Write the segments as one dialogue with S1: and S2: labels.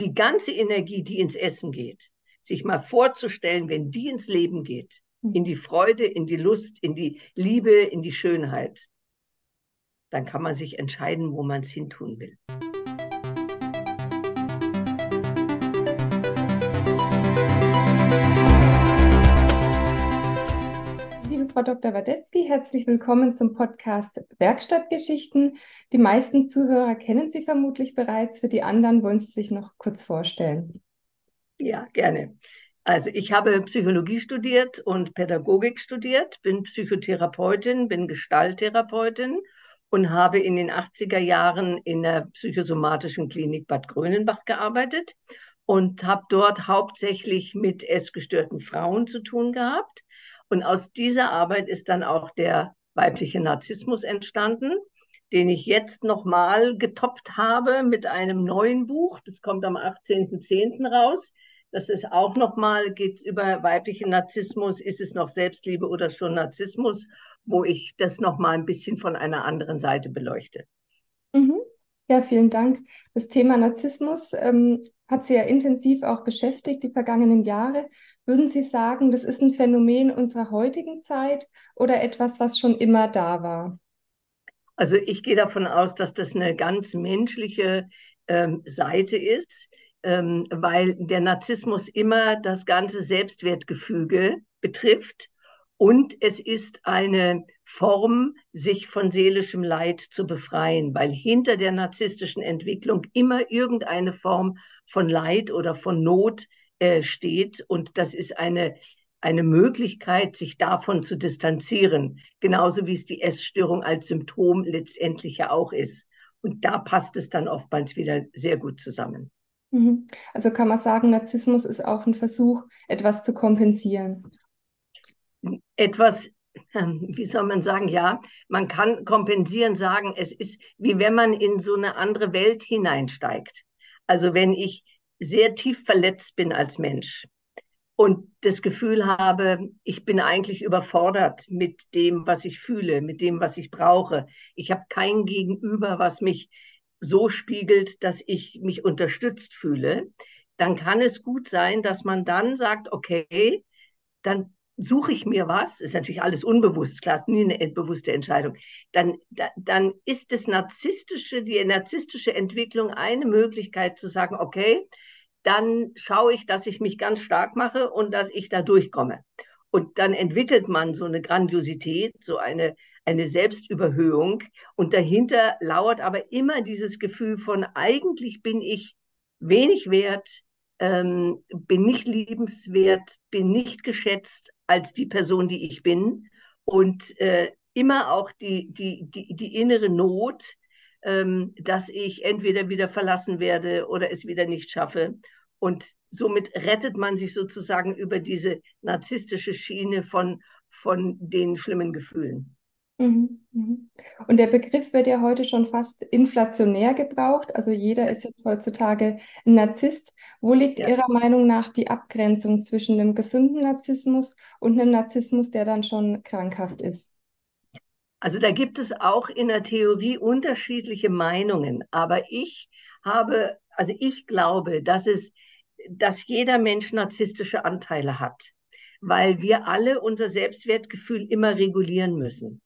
S1: die ganze Energie, die ins Essen geht, sich mal vorzustellen, wenn die ins Leben geht, hm. in die Freude, in die Lust, in die Liebe, in die Schönheit, dann kann man sich entscheiden, wo man es hintun will.
S2: Frau Dr. Wadetzky. Herzlich willkommen zum Podcast Werkstattgeschichten. Die meisten Zuhörer kennen Sie vermutlich bereits. Für die anderen wollen Sie sich noch kurz vorstellen.
S1: Ja, gerne. Also ich habe Psychologie studiert und Pädagogik studiert, bin Psychotherapeutin, bin Gestalttherapeutin und habe in den 80er Jahren in der psychosomatischen Klinik Bad Grönenbach gearbeitet und habe dort hauptsächlich mit essgestörten Frauen zu tun gehabt und aus dieser Arbeit ist dann auch der weibliche Narzissmus entstanden, den ich jetzt nochmal getoppt habe mit einem neuen Buch. Das kommt am 18.10. raus. Das ist auch nochmal, geht über weiblichen Narzissmus, ist es noch Selbstliebe oder schon Narzissmus, wo ich das nochmal ein bisschen von einer anderen Seite beleuchte.
S2: Mhm. Ja, vielen Dank. Das Thema Narzissmus ähm, hat Sie ja intensiv auch beschäftigt die vergangenen Jahre. Würden Sie sagen, das ist ein Phänomen unserer heutigen Zeit oder etwas, was schon immer da war?
S1: Also ich gehe davon aus, dass das eine ganz menschliche ähm, Seite ist, ähm, weil der Narzissmus immer das ganze Selbstwertgefüge betrifft und es ist eine Form, sich von seelischem Leid zu befreien, weil hinter der narzisstischen Entwicklung immer irgendeine Form von Leid oder von Not äh, steht. Und das ist eine, eine Möglichkeit, sich davon zu distanzieren, genauso wie es die Essstörung als Symptom letztendlich ja auch ist. Und da passt es dann oftmals wieder sehr gut zusammen.
S2: Mhm. Also kann man sagen, Narzissmus ist auch ein Versuch, etwas zu kompensieren
S1: etwas, wie soll man sagen, ja, man kann kompensieren, sagen, es ist wie wenn man in so eine andere Welt hineinsteigt. Also wenn ich sehr tief verletzt bin als Mensch und das Gefühl habe, ich bin eigentlich überfordert mit dem, was ich fühle, mit dem, was ich brauche. Ich habe kein Gegenüber, was mich so spiegelt, dass ich mich unterstützt fühle, dann kann es gut sein, dass man dann sagt, okay, dann suche ich mir was, ist natürlich alles unbewusst, klar, nie eine bewusste Entscheidung, dann, da, dann ist das narzisstische, die narzisstische Entwicklung eine Möglichkeit zu sagen, okay, dann schaue ich, dass ich mich ganz stark mache und dass ich da durchkomme. Und dann entwickelt man so eine Grandiosität, so eine, eine Selbstüberhöhung. Und dahinter lauert aber immer dieses Gefühl von, eigentlich bin ich wenig wert, ähm, bin nicht liebenswert, bin nicht geschätzt als die Person, die ich bin. Und äh, immer auch die, die, die, die innere Not, ähm, dass ich entweder wieder verlassen werde oder es wieder nicht schaffe. Und somit rettet man sich sozusagen über diese narzisstische Schiene von, von den schlimmen Gefühlen.
S2: Mhm, mhm. Und der Begriff wird ja heute schon fast inflationär gebraucht. Also jeder ist jetzt heutzutage ein Narzisst. Wo liegt ja. Ihrer Meinung nach die Abgrenzung zwischen einem gesunden Narzissmus und einem Narzissmus, der dann schon krankhaft ist?
S1: Also da gibt es auch in der Theorie unterschiedliche Meinungen. Aber ich habe, also ich glaube, dass es, dass jeder Mensch narzisstische Anteile hat, weil wir alle unser Selbstwertgefühl immer regulieren müssen.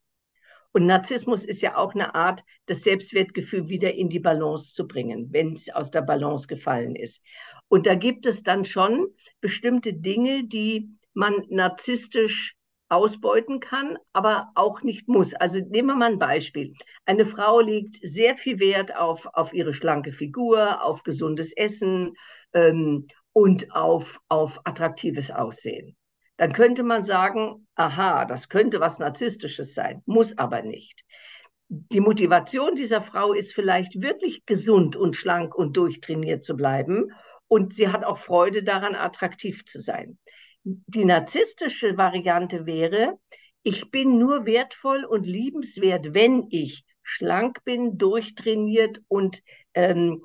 S1: Und Narzissmus ist ja auch eine Art, das Selbstwertgefühl wieder in die Balance zu bringen, wenn es aus der Balance gefallen ist. Und da gibt es dann schon bestimmte Dinge, die man narzisstisch ausbeuten kann, aber auch nicht muss. Also nehmen wir mal ein Beispiel. Eine Frau legt sehr viel Wert auf, auf ihre schlanke Figur, auf gesundes Essen ähm, und auf, auf attraktives Aussehen dann könnte man sagen, aha, das könnte was Narzisstisches sein, muss aber nicht. Die Motivation dieser Frau ist vielleicht wirklich gesund und schlank und durchtrainiert zu bleiben und sie hat auch Freude daran, attraktiv zu sein. Die narzisstische Variante wäre, ich bin nur wertvoll und liebenswert, wenn ich schlank bin, durchtrainiert und ähm,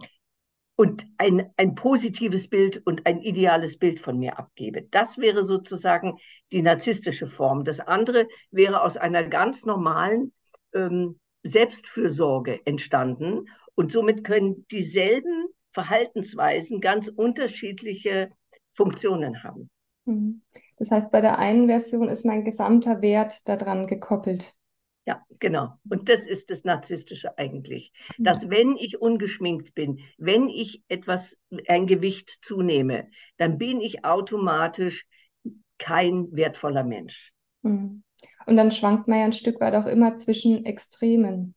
S1: und ein, ein positives Bild und ein ideales Bild von mir abgebe. Das wäre sozusagen die narzisstische Form. Das andere wäre aus einer ganz normalen ähm, Selbstfürsorge entstanden. Und somit können dieselben Verhaltensweisen ganz unterschiedliche Funktionen haben.
S2: Mhm. Das heißt, bei der einen Version ist mein gesamter Wert daran gekoppelt.
S1: Ja, genau. Und das ist das Narzisstische eigentlich. Mhm. Dass wenn ich ungeschminkt bin, wenn ich etwas, ein Gewicht zunehme, dann bin ich automatisch kein wertvoller Mensch.
S2: Mhm. Und dann schwankt man ja ein Stück weit auch immer zwischen Extremen.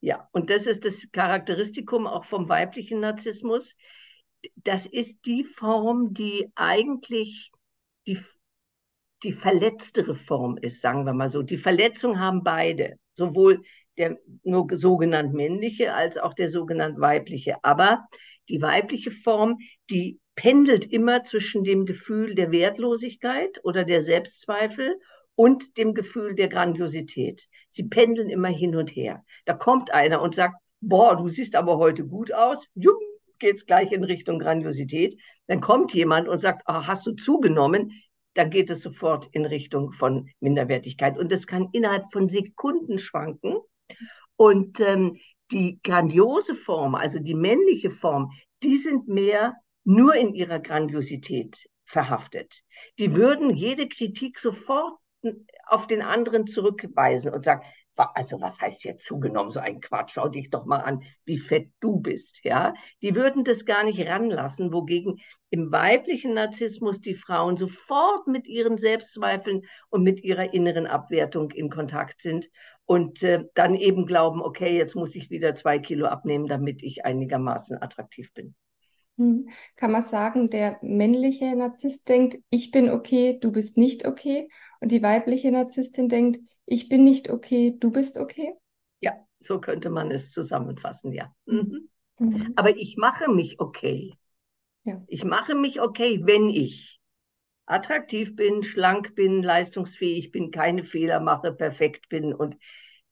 S1: Ja, und das ist das Charakteristikum auch vom weiblichen Narzissmus. Das ist die Form, die eigentlich die die verletztere Form ist, sagen wir mal so. Die Verletzung haben beide, sowohl der nur sogenannt männliche als auch der sogenannt weibliche. Aber die weibliche Form, die pendelt immer zwischen dem Gefühl der Wertlosigkeit oder der Selbstzweifel und dem Gefühl der Grandiosität. Sie pendeln immer hin und her. Da kommt einer und sagt, boah, du siehst aber heute gut aus. Jupp, geht's gleich in Richtung Grandiosität. Dann kommt jemand und sagt, oh, hast du zugenommen? Dann geht es sofort in Richtung von Minderwertigkeit. Und das kann innerhalb von Sekunden schwanken. Und ähm, die grandiose Form, also die männliche Form, die sind mehr nur in ihrer Grandiosität verhaftet. Die würden jede Kritik sofort auf den anderen zurückweisen und sagen, also was heißt jetzt zugenommen, so ein Quatsch, schau dich doch mal an, wie fett du bist, ja. Die würden das gar nicht ranlassen, wogegen im weiblichen Narzissmus die Frauen sofort mit ihren Selbstzweifeln und mit ihrer inneren Abwertung in Kontakt sind und äh, dann eben glauben, okay, jetzt muss ich wieder zwei Kilo abnehmen, damit ich einigermaßen attraktiv bin.
S2: Hm. Kann man sagen, der männliche Narzisst denkt, ich bin okay, du bist nicht okay. Und die weibliche Narzisstin denkt, ich bin nicht okay, du bist okay?
S1: Ja, so könnte man es zusammenfassen, ja. Mhm. Mhm. Aber ich mache mich okay. Ja. Ich mache mich okay, wenn ich attraktiv bin, schlank bin, leistungsfähig bin, keine Fehler mache, perfekt bin und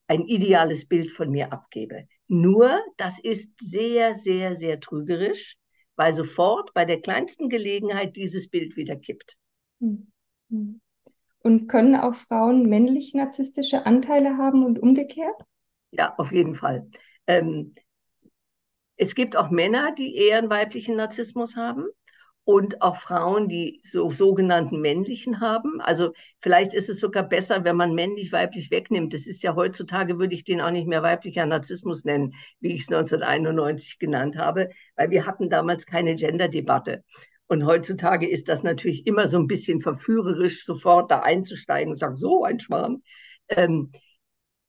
S1: ein ideales Bild von mir abgebe. Nur, das ist sehr, sehr, sehr trügerisch, weil sofort bei der kleinsten Gelegenheit dieses Bild wieder kippt. Mhm.
S2: mhm. Und können auch Frauen männlich narzisstische Anteile haben und umgekehrt?
S1: Ja, auf jeden Fall. Ähm, es gibt auch Männer, die eher einen weiblichen Narzissmus haben und auch Frauen, die so sogenannten männlichen haben. Also vielleicht ist es sogar besser, wenn man männlich weiblich wegnimmt. Das ist ja heutzutage würde ich den auch nicht mehr weiblicher Narzissmus nennen, wie ich es 1991 genannt habe, weil wir hatten damals keine Gender-Debatte. Und heutzutage ist das natürlich immer so ein bisschen verführerisch, sofort da einzusteigen und sagen, so ein Schwarm. Ähm,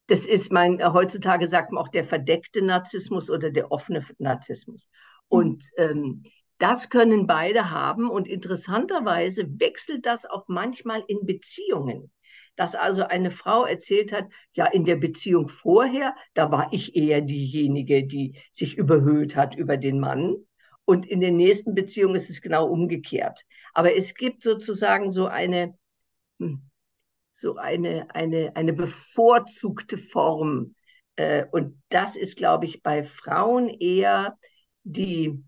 S1: das ist mein, heutzutage sagt man auch der verdeckte Narzissmus oder der offene Narzissmus. Und ähm, das können beide haben und interessanterweise wechselt das auch manchmal in Beziehungen. Dass also eine Frau erzählt hat, ja, in der Beziehung vorher, da war ich eher diejenige, die sich überhöht hat über den Mann. Und in den nächsten Beziehungen ist es genau umgekehrt. Aber es gibt sozusagen so eine, hm, so eine, eine, eine bevorzugte Form. Äh, und das ist, glaube ich, bei Frauen eher die,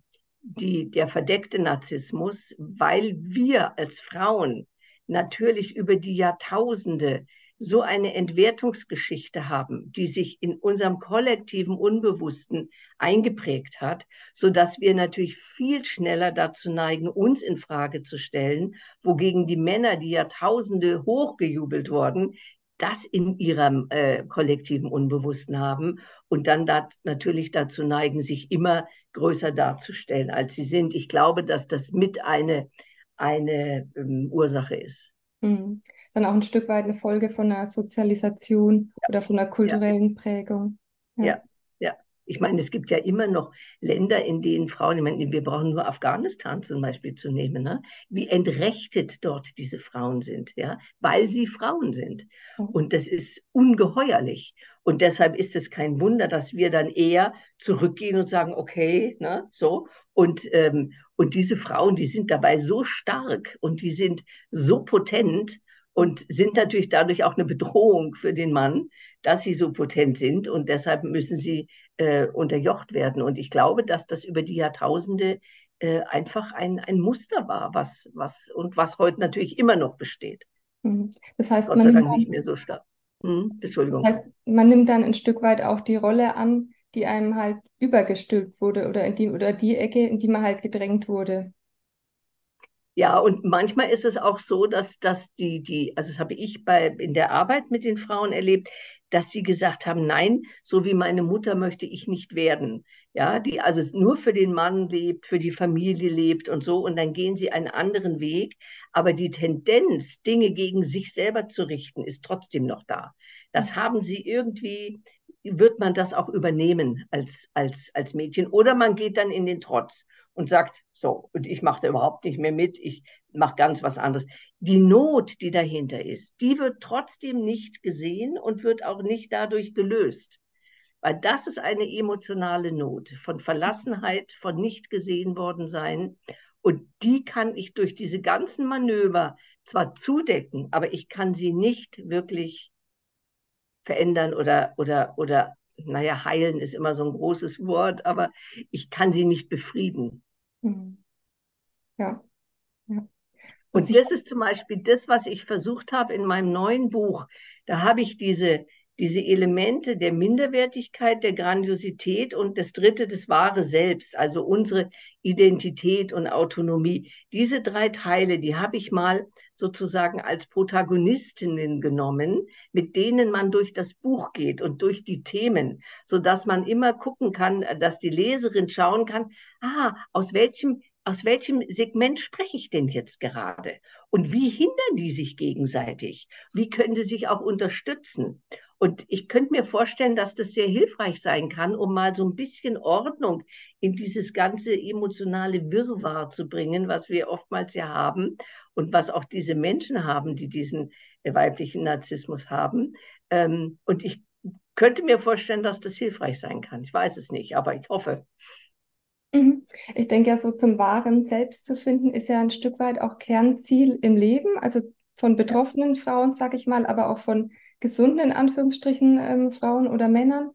S1: die, der verdeckte Narzissmus, weil wir als Frauen natürlich über die Jahrtausende so eine Entwertungsgeschichte haben, die sich in unserem kollektiven Unbewussten eingeprägt hat, so dass wir natürlich viel schneller dazu neigen, uns in Frage zu stellen, wogegen die Männer, die Jahrtausende hochgejubelt wurden, das in ihrem äh, kollektiven Unbewussten haben und dann dat, natürlich dazu neigen, sich immer größer darzustellen, als sie sind. Ich glaube, dass das mit eine, eine ähm, Ursache ist.
S2: Mhm dann auch ein Stück weit eine Folge von einer Sozialisation ja. oder von einer kulturellen ja. Prägung.
S1: Ja. ja. Ich meine, es gibt ja immer noch Länder, in denen Frauen, ich meine, wir brauchen nur Afghanistan zum Beispiel zu nehmen, ne? wie entrechtet dort diese Frauen sind, ja, weil sie Frauen sind. Und das ist ungeheuerlich. Und deshalb ist es kein Wunder, dass wir dann eher zurückgehen und sagen, okay, ne, so. Und, ähm, und diese Frauen, die sind dabei so stark und die sind so potent, und sind natürlich dadurch auch eine Bedrohung für den Mann, dass sie so potent sind und deshalb müssen sie äh, unterjocht werden. Und ich glaube, dass das über die Jahrtausende äh, einfach ein, ein Muster war, was, was und was heute natürlich immer noch besteht.
S2: Mhm. Das heißt,
S1: Gott sei Dank nicht mehr so stark. Hm, Entschuldigung.
S2: Das heißt, man nimmt dann ein Stück weit auch die Rolle an, die einem halt übergestülpt wurde oder in die, oder die Ecke, in die man halt gedrängt wurde.
S1: Ja, und manchmal ist es auch so, dass, dass die, die, also das habe ich bei, in der Arbeit mit den Frauen erlebt, dass sie gesagt haben, nein, so wie meine Mutter möchte ich nicht werden. Ja, die also nur für den Mann lebt, für die Familie lebt und so. Und dann gehen sie einen anderen Weg. Aber die Tendenz, Dinge gegen sich selber zu richten, ist trotzdem noch da. Das haben sie irgendwie, wird man das auch übernehmen als, als, als Mädchen. Oder man geht dann in den Trotz und sagt, so, und ich mache da überhaupt nicht mehr mit, ich mache ganz was anderes. Die Not, die dahinter ist, die wird trotzdem nicht gesehen und wird auch nicht dadurch gelöst. Weil das ist eine emotionale Not von Verlassenheit, von nicht gesehen worden sein. Und die kann ich durch diese ganzen Manöver zwar zudecken, aber ich kann sie nicht wirklich verändern oder, oder, oder, naja, heilen ist immer so ein großes Wort, aber ich kann sie nicht befrieden.
S2: Mhm. Ja. ja.
S1: Und das ist zum Beispiel das, was ich versucht habe in meinem neuen Buch. Da habe ich diese, diese Elemente der Minderwertigkeit, der Grandiosität und das dritte, das wahre Selbst, also unsere Identität und Autonomie. Diese drei Teile, die habe ich mal sozusagen als Protagonistinnen genommen, mit denen man durch das Buch geht und durch die Themen, so dass man immer gucken kann, dass die Leserin schauen kann, ah, aus welchem aus welchem Segment spreche ich denn jetzt gerade? Und wie hindern die sich gegenseitig? Wie können sie sich auch unterstützen? Und ich könnte mir vorstellen, dass das sehr hilfreich sein kann, um mal so ein bisschen Ordnung in dieses ganze emotionale Wirrwarr zu bringen, was wir oftmals ja haben und was auch diese Menschen haben, die diesen weiblichen Narzissmus haben. Ähm, und ich könnte mir vorstellen, dass das hilfreich sein kann. Ich weiß es nicht, aber ich hoffe.
S2: Mhm. Ich denke ja, so zum wahren Selbst zu finden, ist ja ein Stück weit auch Kernziel im Leben, also von betroffenen Frauen, sage ich mal, aber auch von gesunden, in Anführungsstrichen, ähm, Frauen oder Männern.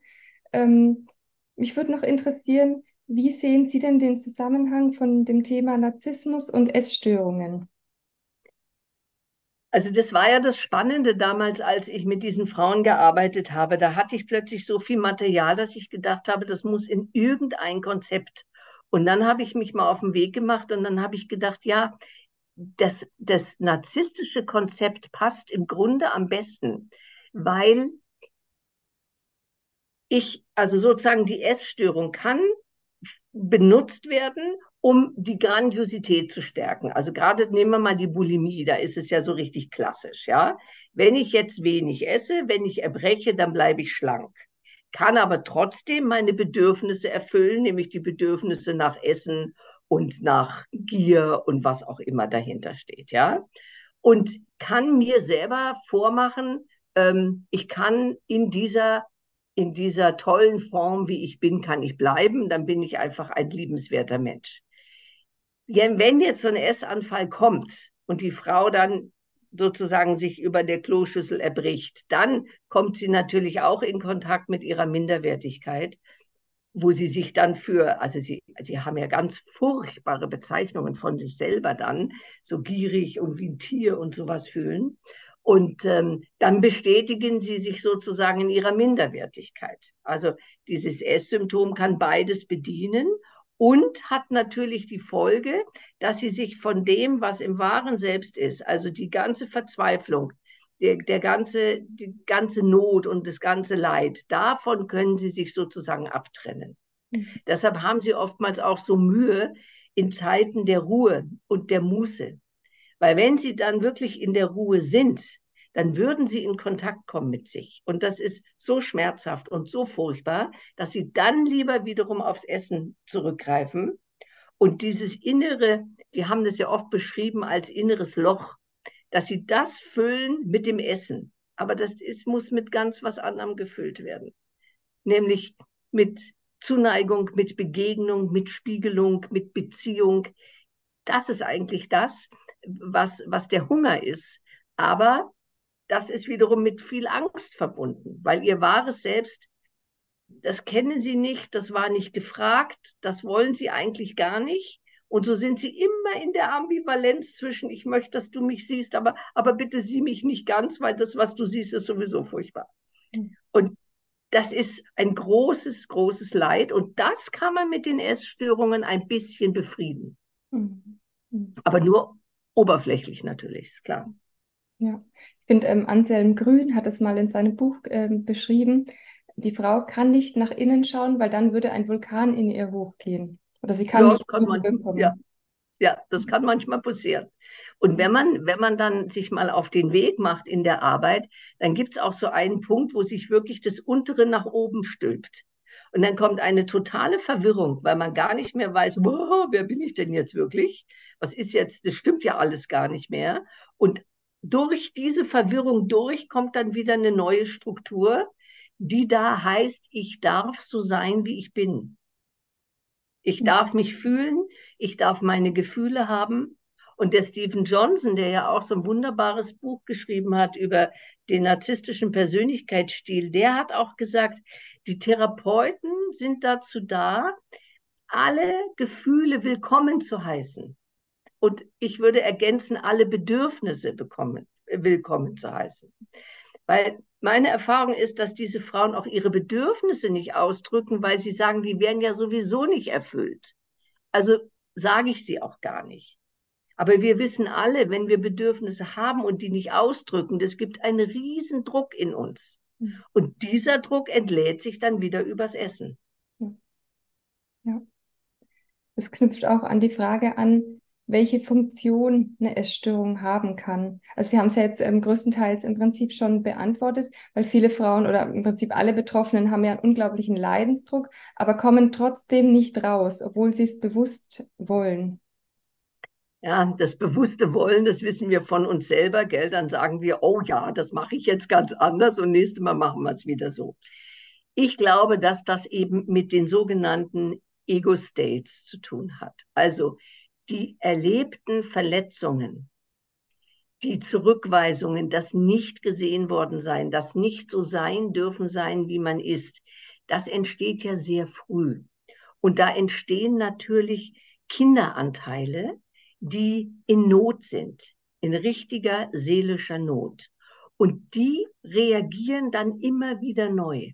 S2: Ähm, mich würde noch interessieren, wie sehen Sie denn den Zusammenhang von dem Thema Narzissmus und Essstörungen?
S1: Also das war ja das Spannende damals, als ich mit diesen Frauen gearbeitet habe. Da hatte ich plötzlich so viel Material, dass ich gedacht habe, das muss in irgendein Konzept und dann habe ich mich mal auf den Weg gemacht und dann habe ich gedacht, ja, das, das narzisstische Konzept passt im Grunde am besten, weil ich, also sozusagen die Essstörung kann benutzt werden, um die Grandiosität zu stärken. Also gerade nehmen wir mal die Bulimie, da ist es ja so richtig klassisch, ja. Wenn ich jetzt wenig esse, wenn ich erbreche, dann bleibe ich schlank kann aber trotzdem meine Bedürfnisse erfüllen, nämlich die Bedürfnisse nach Essen und nach Gier und was auch immer dahinter steht, ja. Und kann mir selber vormachen, ähm, ich kann in dieser in dieser tollen Form, wie ich bin, kann ich bleiben, dann bin ich einfach ein liebenswerter Mensch. Wenn jetzt so ein Essanfall kommt und die Frau dann sozusagen sich über der Kloschüssel erbricht, dann kommt sie natürlich auch in Kontakt mit ihrer Minderwertigkeit, wo sie sich dann für, also sie, sie haben ja ganz furchtbare Bezeichnungen von sich selber dann, so gierig und wie ein Tier und sowas fühlen. Und ähm, dann bestätigen sie sich sozusagen in ihrer Minderwertigkeit. Also dieses Esssymptom kann beides bedienen und hat natürlich die Folge, dass sie sich von dem, was im wahren Selbst ist, also die ganze Verzweiflung, der, der ganze, die ganze Not und das ganze Leid, davon können sie sich sozusagen abtrennen. Mhm. Deshalb haben sie oftmals auch so Mühe in Zeiten der Ruhe und der Muße. Weil wenn sie dann wirklich in der Ruhe sind, dann würden sie in Kontakt kommen mit sich. Und das ist so schmerzhaft und so furchtbar, dass sie dann lieber wiederum aufs Essen zurückgreifen. Und dieses innere, die haben das ja oft beschrieben als inneres Loch, dass sie das füllen mit dem Essen. Aber das ist, muss mit ganz was anderem gefüllt werden. Nämlich mit Zuneigung, mit Begegnung, mit Spiegelung, mit Beziehung. Das ist eigentlich das, was, was der Hunger ist. Aber das ist wiederum mit viel Angst verbunden, weil ihr wahres Selbst, das kennen sie nicht, das war nicht gefragt, das wollen sie eigentlich gar nicht. Und so sind sie immer in der Ambivalenz zwischen, ich möchte, dass du mich siehst, aber, aber bitte sieh mich nicht ganz, weil das, was du siehst, ist sowieso furchtbar. Mhm. Und das ist ein großes, großes Leid und das kann man mit den Essstörungen ein bisschen befrieden. Mhm. mhm. Aber nur oberflächlich natürlich, ist klar.
S2: Ja, ich finde, ähm, Anselm Grün hat es mal in seinem Buch ähm, beschrieben. Die Frau kann nicht nach innen schauen, weil dann würde ein Vulkan in ihr hochgehen. Oder sie kann ja, nicht
S1: kann man, ja, ja, das kann manchmal passieren. Und wenn man, wenn man dann sich mal auf den Weg macht in der Arbeit, dann gibt es auch so einen Punkt, wo sich wirklich das Untere nach oben stülpt. Und dann kommt eine totale Verwirrung, weil man gar nicht mehr weiß, boah, wer bin ich denn jetzt wirklich? Was ist jetzt, das stimmt ja alles gar nicht mehr. Und durch diese Verwirrung durch kommt dann wieder eine neue Struktur, die da heißt, ich darf so sein, wie ich bin. Ich darf mich fühlen, ich darf meine Gefühle haben. Und der Stephen Johnson, der ja auch so ein wunderbares Buch geschrieben hat über den narzisstischen Persönlichkeitsstil, der hat auch gesagt, die Therapeuten sind dazu da, alle Gefühle willkommen zu heißen. Und ich würde ergänzen, alle Bedürfnisse bekommen, willkommen zu heißen. Weil meine Erfahrung ist, dass diese Frauen auch ihre Bedürfnisse nicht ausdrücken, weil sie sagen, die werden ja sowieso nicht erfüllt. Also sage ich sie auch gar nicht. Aber wir wissen alle, wenn wir Bedürfnisse haben und die nicht ausdrücken, das gibt einen riesen Druck in uns. Hm. Und dieser Druck entlädt sich dann wieder übers Essen.
S2: Ja. Es knüpft auch an die Frage an, welche Funktion eine Essstörung haben kann. Also Sie haben es ja jetzt ähm, größtenteils im Prinzip schon beantwortet, weil viele Frauen oder im Prinzip alle Betroffenen haben ja einen unglaublichen Leidensdruck, aber kommen trotzdem nicht raus, obwohl sie es bewusst wollen.
S1: Ja, das bewusste Wollen, das wissen wir von uns selber, gell? Dann sagen wir, oh ja, das mache ich jetzt ganz anders und nächstes Mal machen wir es wieder so. Ich glaube, dass das eben mit den sogenannten Ego-States zu tun hat. Also die erlebten Verletzungen, die Zurückweisungen, das nicht gesehen worden sein, das nicht so sein dürfen sein, wie man ist, das entsteht ja sehr früh. Und da entstehen natürlich Kinderanteile, die in Not sind, in richtiger seelischer Not. Und die reagieren dann immer wieder neu.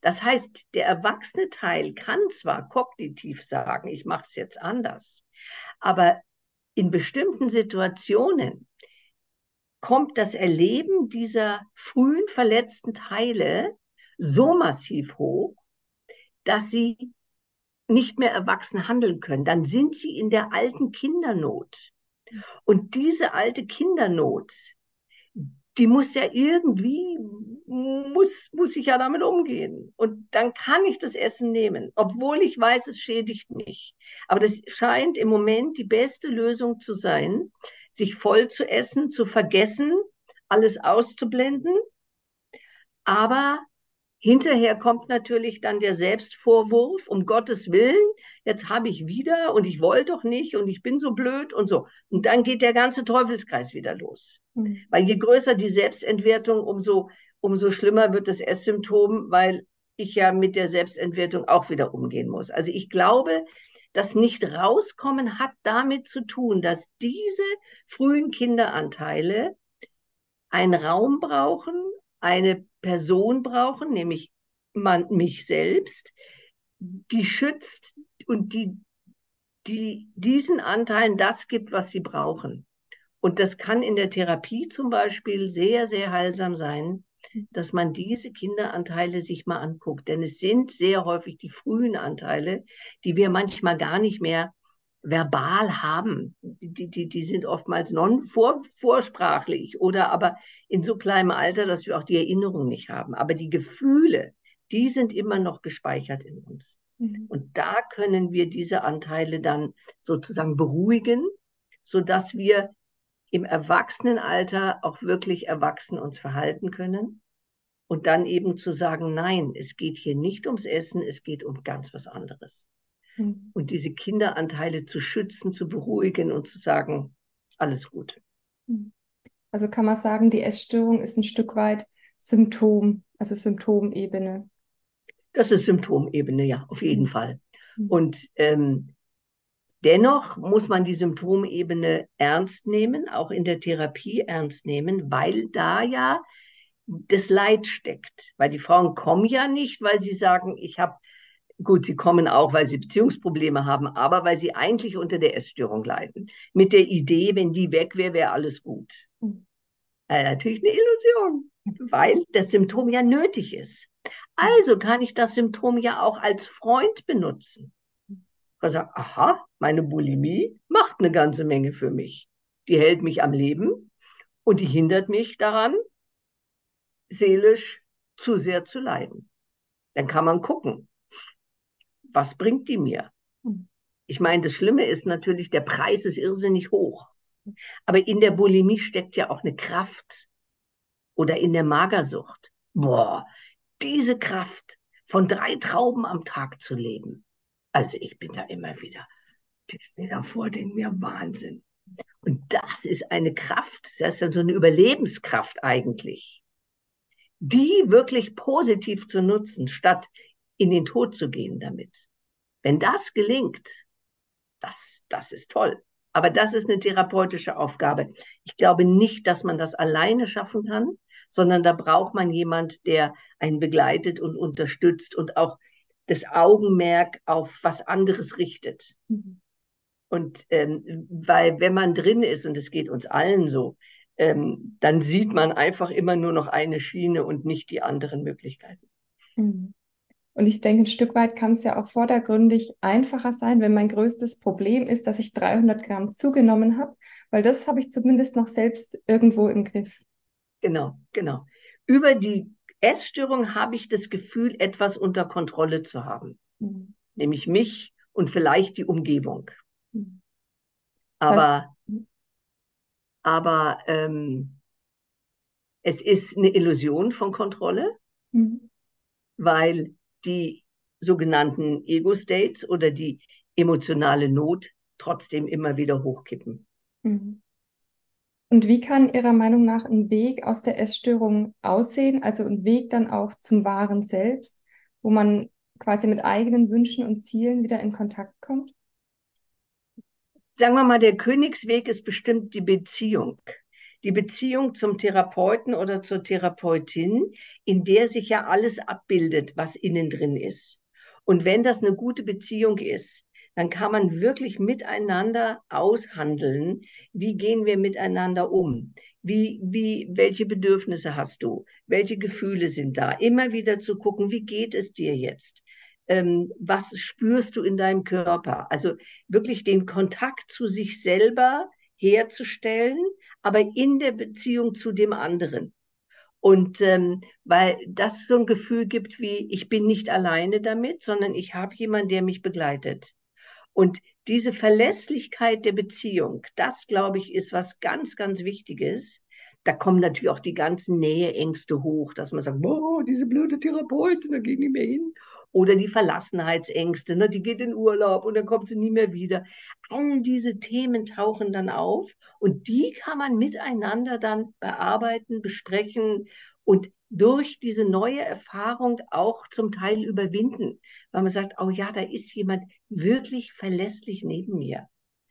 S1: Das heißt, der erwachsene Teil kann zwar kognitiv sagen, ich mache es jetzt anders, aber in bestimmten Situationen kommt das Erleben dieser frühen verletzten Teile so massiv hoch, dass sie nicht mehr erwachsen handeln können. Dann sind sie in der alten Kindernot. Und diese alte Kindernot, die muss ja irgendwie, muss, muss ich ja damit umgehen. Und dann kann ich das Essen nehmen, obwohl ich weiß, es schädigt mich. Aber das scheint im Moment die beste Lösung zu sein, sich voll zu essen, zu vergessen, alles auszublenden. Aber Hinterher kommt natürlich dann der Selbstvorwurf, um Gottes Willen, jetzt habe ich wieder und ich wollte doch nicht und ich bin so blöd und so. Und dann geht der ganze Teufelskreis wieder los. Mhm. Weil je größer die Selbstentwertung, umso, umso schlimmer wird das Esssymptom, weil ich ja mit der Selbstentwertung auch wieder umgehen muss. Also ich glaube, das nicht rauskommen hat damit zu tun, dass diese frühen Kinderanteile einen Raum brauchen, eine Person brauchen, nämlich man, mich selbst, die schützt und die, die diesen Anteilen das gibt, was sie brauchen. Und das kann in der Therapie zum Beispiel sehr, sehr heilsam sein, dass man diese Kinderanteile sich mal anguckt. Denn es sind sehr häufig die frühen Anteile, die wir manchmal gar nicht mehr verbal haben. Die, die, die sind oftmals non-vorsprachlich oder aber in so kleinem Alter, dass wir auch die Erinnerung nicht haben. Aber die Gefühle, die sind immer noch gespeichert in uns. Mhm. Und da können wir diese Anteile dann sozusagen beruhigen, sodass wir im Erwachsenenalter auch wirklich erwachsen uns verhalten können. Und dann eben zu sagen, nein, es geht hier nicht ums Essen, es geht um ganz was anderes. Mhm. Und diese Kinderanteile zu schützen, zu beruhigen und zu sagen, alles gut.
S2: Mhm. Also kann man sagen, die Essstörung ist ein Stück weit Symptom, also Symptomebene.
S1: Das ist Symptomebene, ja, auf jeden mhm. Fall. Mhm. Und ähm, dennoch muss man die Symptomebene ernst nehmen, auch in der Therapie ernst nehmen, weil da ja das Leid steckt. Weil die Frauen kommen ja nicht, weil sie sagen, ich habe, gut, sie kommen auch, weil sie Beziehungsprobleme haben, aber weil sie eigentlich unter der Essstörung leiden. Mit der Idee, wenn die weg wäre, wäre alles gut. Äh, natürlich eine Illusion, weil das Symptom ja nötig ist. Also kann ich das Symptom ja auch als Freund benutzen. Ich aha, meine Bulimie macht eine ganze Menge für mich. Die hält mich am Leben und die hindert mich daran, seelisch zu sehr zu leiden. Dann kann man gucken, was bringt die mir? Hm. Ich meine, das Schlimme ist natürlich, der Preis ist irrsinnig hoch. Aber in der Bulimie steckt ja auch eine Kraft. Oder in der Magersucht. Boah, diese Kraft von drei Trauben am Tag zu leben. Also ich bin da immer wieder, ich stehe davor, denke mir Wahnsinn. Und das ist eine Kraft, das ist ja so eine Überlebenskraft eigentlich, die wirklich positiv zu nutzen, statt in den Tod zu gehen damit. Wenn das gelingt, das, das ist toll. Aber das ist eine therapeutische Aufgabe. Ich glaube nicht, dass man das alleine schaffen kann, sondern da braucht man jemand, der einen begleitet und unterstützt und auch das Augenmerk auf was anderes richtet. Mhm. Und ähm, weil wenn man drin ist, und es geht uns allen so, ähm, dann sieht man einfach immer nur noch eine Schiene und nicht die anderen Möglichkeiten.
S2: Mhm. Und ich denke, ein Stück weit kann es ja auch vordergründig einfacher sein, wenn mein größtes Problem ist, dass ich 300 Gramm zugenommen habe, weil das habe ich zumindest noch selbst irgendwo im Griff.
S1: Genau, genau. Über die Essstörung habe ich das Gefühl, etwas unter Kontrolle zu haben, mhm. nämlich mich und vielleicht die Umgebung. Mhm. Aber, heißt, aber ähm, es ist eine Illusion von Kontrolle, mhm. weil die sogenannten Ego-States oder die emotionale Not trotzdem immer wieder hochkippen. Mhm.
S2: Und wie kann Ihrer Meinung nach ein Weg aus der Essstörung aussehen, also ein Weg dann auch zum wahren Selbst, wo man quasi mit eigenen Wünschen und Zielen wieder in Kontakt kommt?
S1: Sagen wir mal, der Königsweg ist bestimmt die Beziehung die Beziehung zum Therapeuten oder zur Therapeutin, in der sich ja alles abbildet, was innen drin ist. Und wenn das eine gute Beziehung ist, dann kann man wirklich miteinander aushandeln, wie gehen wir miteinander um? Wie, wie, welche Bedürfnisse hast du? Welche Gefühle sind da? Immer wieder zu gucken, wie geht es dir jetzt? Ähm, was spürst du in deinem Körper? Also wirklich den Kontakt zu sich selber herzustellen, aber in der Beziehung zu dem anderen. Und ähm, weil das so ein Gefühl gibt wie, ich bin nicht alleine damit, sondern ich habe jemanden, der mich begleitet. Und diese Verlässlichkeit der Beziehung, das glaube ich, ist was ganz, ganz Wichtiges. Da kommen natürlich auch die ganzen Näheängste hoch, dass man sagt, boah, diese blöde Therapeutin, da gehe ich nicht mehr hin. Oder die Verlassenheitsängste, ne? die geht in Urlaub und dann kommt sie nie mehr wieder. All diese Themen tauchen dann auf und die kann man miteinander dann bearbeiten, besprechen und durch diese neue Erfahrung auch zum Teil überwinden, weil man sagt, oh ja, da ist jemand wirklich verlässlich neben mir.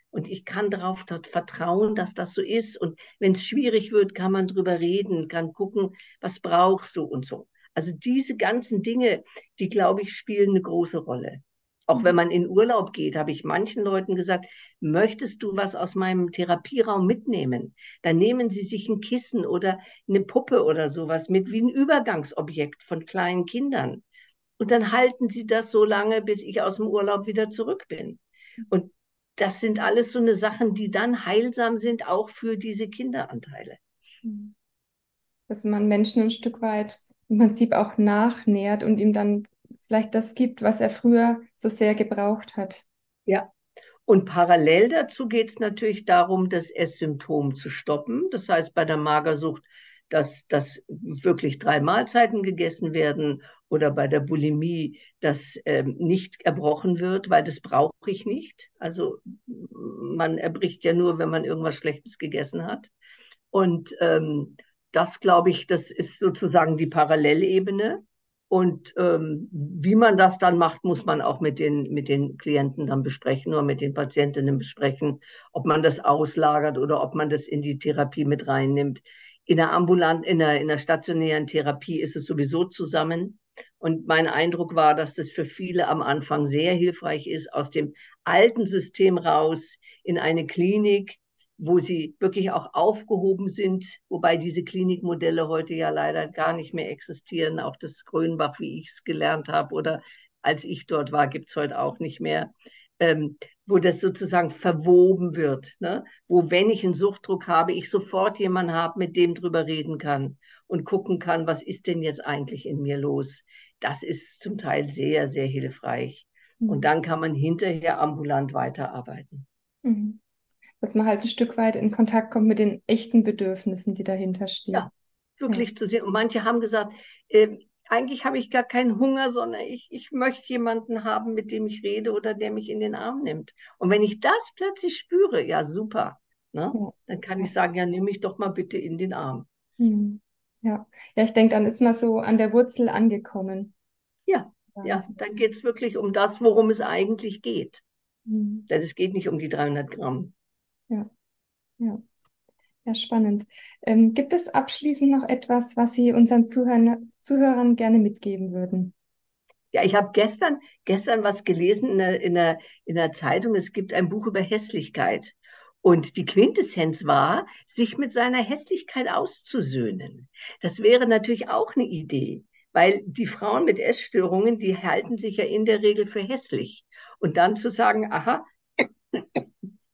S1: Und ich kann darauf vertrauen, dass das so ist. Und wenn es schwierig wird, kann man drüber reden, kann gucken, was brauchst du und so. Also diese ganzen Dinge, die, glaube ich, spielen eine große Rolle. Auch wenn mhm. man in Urlaub geht, habe ich manchen Leuten gesagt, möchtest du was aus meinem Therapieraum mitnehmen? Dann nehmen sie sich ein Kissen oder eine Puppe oder sowas mit, wie ein Übergangsobjekt von kleinen Kindern. Und dann halten sie das so lange, bis ich aus dem Urlaub wieder zurück bin. Und das sind alles so eine Sachen, die dann heilsam sind, auch für diese Kinderanteile.
S2: Mhm. Dass man Menschen ein Stück weit im Prinzip auch nachnährt und ihm dann vielleicht das gibt, was er früher so sehr gebraucht hat.
S1: Ja. Und parallel dazu geht es natürlich darum, das Esssymptom zu stoppen. Das heißt, bei der Magersucht, dass, dass wirklich drei Mahlzeiten gegessen werden oder bei der Bulimie, dass ähm, nicht erbrochen wird, weil das brauche ich nicht. Also man erbricht ja nur, wenn man irgendwas Schlechtes gegessen hat. Und ähm, das glaube ich, das ist sozusagen die Parallelebene. Und ähm, wie man das dann macht, muss man auch mit den, mit den Klienten dann besprechen oder mit den Patientinnen besprechen, ob man das auslagert oder ob man das in die Therapie mit reinnimmt. in der ambulanten, in der, in der stationären Therapie ist es sowieso zusammen. Und mein Eindruck war, dass das für viele am Anfang sehr hilfreich ist, aus dem alten System raus in eine Klinik, wo sie wirklich auch aufgehoben sind, wobei diese Klinikmodelle heute ja leider gar nicht mehr existieren. Auch das Grönbach, wie ich es gelernt habe, oder als ich dort war, gibt es heute auch nicht mehr. Ähm, wo das sozusagen verwoben wird, ne? wo wenn ich einen Suchtdruck habe, ich sofort jemanden habe, mit dem drüber reden kann und gucken kann, was ist denn jetzt eigentlich in mir los. Das ist zum Teil sehr, sehr hilfreich. Mhm. Und dann kann man hinterher ambulant weiterarbeiten.
S2: Mhm. Dass man halt ein Stück weit in Kontakt kommt mit den echten Bedürfnissen, die dahinter stehen. Ja,
S1: wirklich ja. zu sehen. Und manche haben gesagt, äh, eigentlich habe ich gar keinen Hunger, sondern ich, ich möchte jemanden haben, mit dem ich rede oder der mich in den Arm nimmt. Und wenn ich das plötzlich spüre, ja, super. Ne? Ja. Dann kann ich sagen, ja, nimm mich doch mal bitte in den Arm.
S2: Hm. Ja, ja, ich denke, dann ist man so an der Wurzel angekommen.
S1: Ja, ja, dann geht es wirklich um das, worum es eigentlich geht. Mhm. Denn es geht nicht um die 300 Gramm.
S2: Ja, ja. Ja, spannend. Ähm, gibt es abschließend noch etwas, was Sie unseren Zuhörern, Zuhörern gerne mitgeben würden?
S1: Ja, ich habe gestern, gestern was gelesen in der, in, der, in der Zeitung. Es gibt ein Buch über Hässlichkeit. Und die Quintessenz war, sich mit seiner Hässlichkeit auszusöhnen. Das wäre natürlich auch eine Idee, weil die Frauen mit Essstörungen, die halten sich ja in der Regel für hässlich. Und dann zu sagen, aha,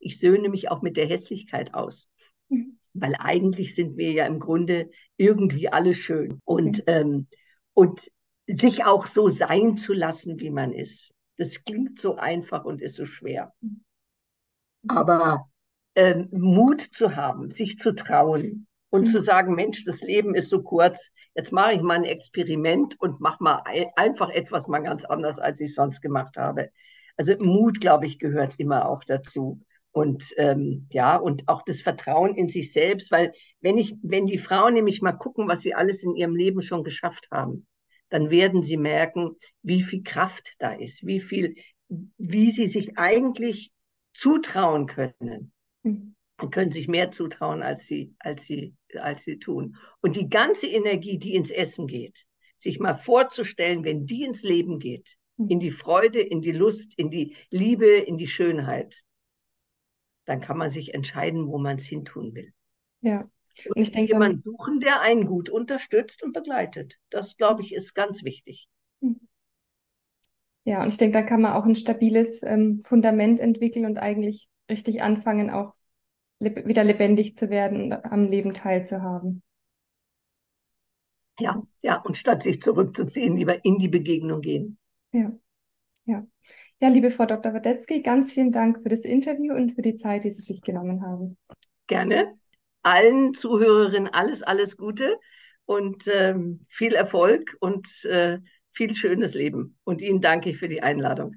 S1: ich söhne mich auch mit der Hässlichkeit aus. Mhm weil eigentlich sind wir ja im Grunde irgendwie alle schön und, mhm. ähm, und sich auch so sein zu lassen, wie man ist. Das klingt so einfach und ist so schwer. Mhm. Aber ähm, Mut zu haben, sich zu trauen und mhm. zu sagen, Mensch, das Leben ist so kurz, jetzt mache ich mal ein Experiment und mache mal ein, einfach etwas mal ganz anders, als ich sonst gemacht habe. Also Mut, glaube ich, gehört immer auch dazu. Und ähm, ja, und auch das Vertrauen in sich selbst, weil wenn ich, wenn die Frauen nämlich mal gucken, was sie alles in ihrem Leben schon geschafft haben, dann werden sie merken, wie viel Kraft da ist, wie viel, wie sie sich eigentlich zutrauen können. Mhm. Und können sich mehr zutrauen, als sie, als sie, als sie tun. Und die ganze Energie, die ins Essen geht, sich mal vorzustellen, wenn die ins Leben geht, mhm. in die Freude, in die Lust, in die Liebe, in die Schönheit, dann kann man sich entscheiden, wo man es hintun will.
S2: Ja.
S1: Und ich denke, jemanden suchen, der einen gut unterstützt und begleitet. Das, glaube ich, ist ganz wichtig. Hm.
S2: Ja, und ich denke, da kann man auch ein stabiles ähm, Fundament entwickeln und eigentlich richtig anfangen, auch leb wieder lebendig zu werden und am Leben teilzuhaben.
S1: Ja, ja, und statt sich zurückzuziehen, lieber in die Begegnung gehen.
S2: Ja. Ja. Ja, liebe Frau Dr. Wadetzky, ganz vielen Dank für das Interview und für die Zeit, die Sie sich genommen haben.
S1: Gerne. Allen Zuhörerinnen alles, alles Gute und ähm, viel Erfolg und äh, viel schönes Leben. Und Ihnen danke ich für die Einladung.